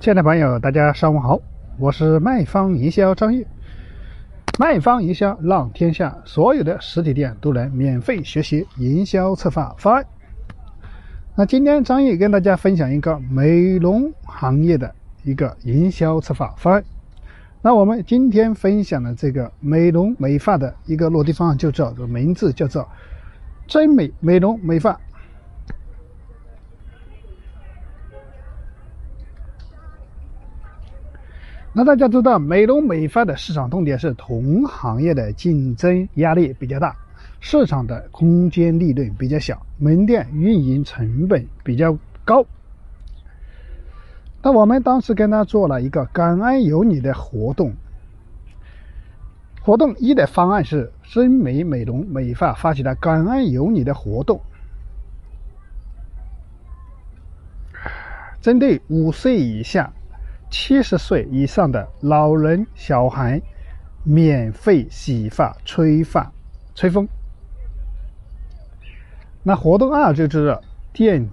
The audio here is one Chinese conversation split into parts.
亲爱的朋友，大家上午好，我是卖方营销张毅。卖方营销让天下所有的实体店都能免费学习营销策划方案。那今天张毅跟大家分享一个美容行业的一个营销策划方案。那我们今天分享的这个美容美发的一个落地方案，就叫做名字叫做真美美容美发。那大家知道，美容美发的市场痛点是同行业的竞争压力比较大，市场的空间利润比较小，门店运营成本比较高。那我们当时跟他做了一个感恩有你的活动，活动一的方案是真美美容美发发起的感恩有你的活动，针对五岁以下。七十岁以上的老人、小孩，免费洗发、吹发、吹风。那活动二就是店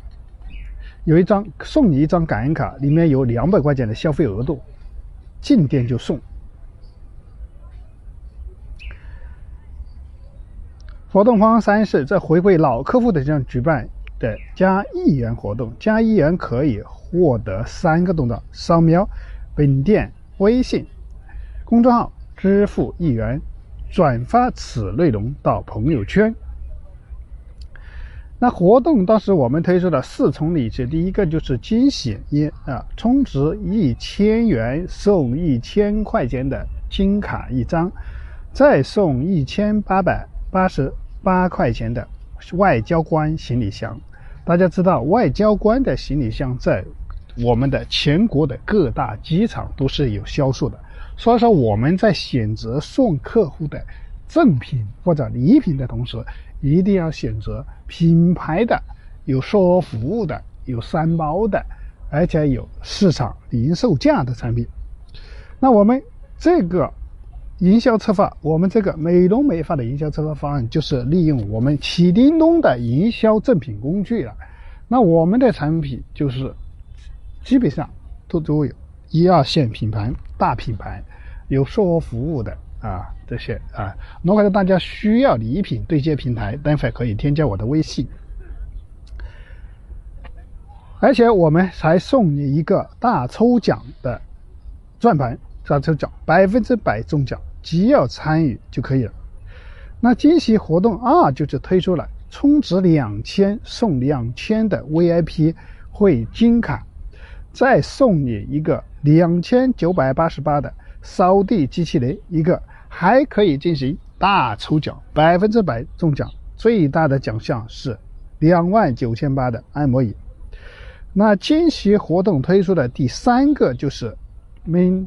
有一张送你一张感恩卡，里面有两百块钱的消费额度，进店就送。活动方三是在回馈老客户的这样举办。的加一元活动，加一元可以获得三个动作：扫描本店微信公众号支付一元，转发此内容到朋友圈。那活动当时我们推出了四重礼节，第一个就是惊喜一啊，充值一千元送一千块钱的金卡一张，再送一千八百八十八块钱的。外交官行李箱，大家知道，外交官的行李箱在我们的全国的各大机场都是有销售的。所以说，我们在选择送客户的赠品或者礼品的同时，一定要选择品牌的、有售后服务的、有三包的，而且有市场零售价的产品。那我们这个。营销策划，我们这个美容美发的营销策划方案，就是利用我们启叮咚的营销赠品工具了。那我们的产品就是基本上都都有一二线品牌、大品牌，有售后服务的啊这些啊。如果大家需要礼品对接平台，待会可以添加我的微信。而且我们还送你一个大抽奖的转盘。大抽奖百分之百中奖，只要参与就可以了。那惊喜活动二就是推出了充值两千送两千的 VIP 会金卡，再送你一个两千九百八十八的扫地机器人一个，还可以进行大抽奖，百分之百中奖，最大的奖项是两万九千八的按摩椅。那惊喜活动推出的第三个就是每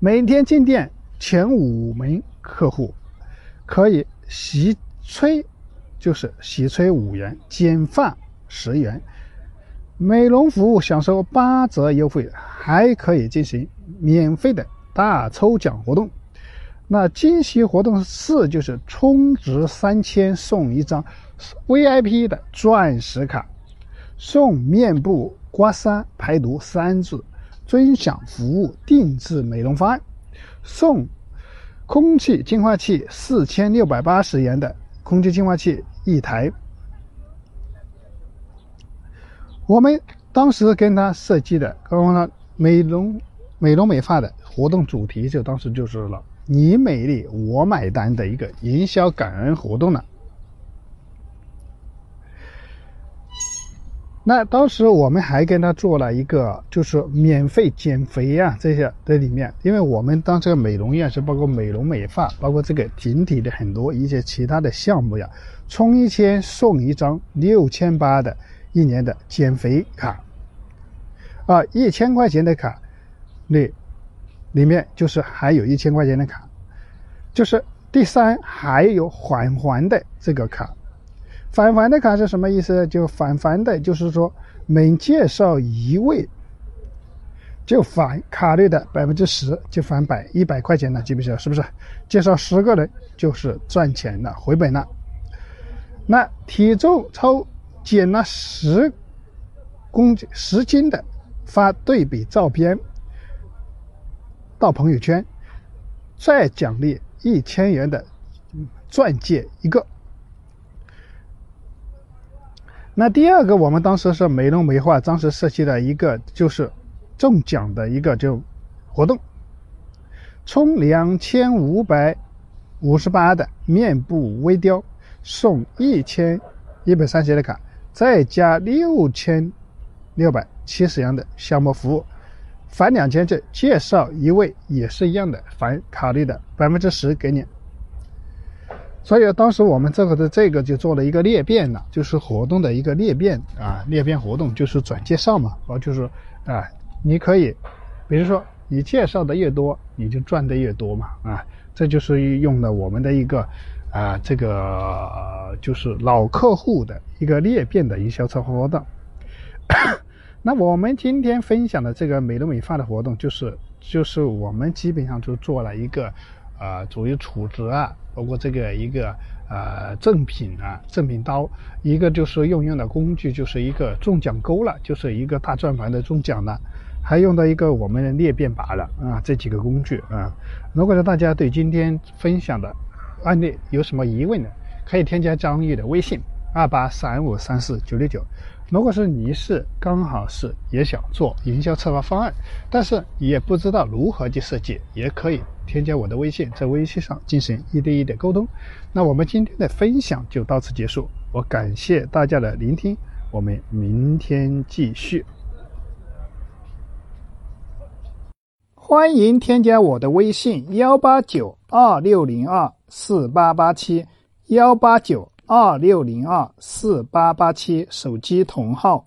每天进店前五名客户可以洗吹，就是洗吹五元，剪发十元，美容服务享受八折优惠，还可以进行免费的大抽奖活动。那惊喜活动四就是充值三千送一张 VIP 的钻石卡，送面部刮痧排毒三次。尊享服务定制美容方案，送空气净化器四千六百八十元的空气净化器一台。我们当时跟他设计的，刚刚呢美容美容美发的活动主题，就当时就是了“你美丽我买单”的一个营销感恩活动了。那当时我们还跟他做了一个，就是免费减肥啊这些在里面，因为我们当这个美容院是包括美容美发，包括这个整体的很多一些其他的项目呀，充一千送一张六千八的一年的减肥卡，啊，一千块钱的卡，那里面就是还有一千块钱的卡，就是第三还有返还的这个卡。返还的卡是什么意思？就返还的，就是说每介绍一位，就返卡率的百分之十，就返百一百块钱了，记不记得？是不是？介绍十个人就是赚钱了，回本了。那体重超减了十公斤十斤的发对比照片到朋友圈，再奖励一千元的钻戒一个。那第二个，我们当时是美容美发当时设计的一个就是中奖的一个就活动，充两千五百五十八的面部微雕送一千一百三十的卡，再加六千六百七十元的项目服务，返两千就介绍一位也是一样的返卡率的百分之十给你。所以当时我们这个的这个就做了一个裂变了，就是活动的一个裂变啊，裂变活动就是转介绍嘛，哦，就是啊，你可以，比如说你介绍的越多，你就赚的越多嘛，啊，这就是用的我们的一个啊，这个就是老客户的一个裂变的营销策划活动。那我们今天分享的这个美容美发的活动，就是就是我们基本上就做了一个。啊，作为储值啊，包括这个一个呃赠品啊，赠品刀，一个就是用用的工具，就是一个中奖钩了，就是一个大转盘的中奖了，还用到一个我们的裂变拔了啊，这几个工具啊。如果说大家对今天分享的案例有什么疑问呢，可以添加张玉的微信二八三五三四九六九。如果是你是刚好是也想做营销策划方案，但是也不知道如何去设计，也可以添加我的微信，在微信上进行一对一的沟通。那我们今天的分享就到此结束，我感谢大家的聆听，我们明天继续。欢迎添加我的微信幺八九二六零二四八八七幺八九。二六零二四八八七手机同号。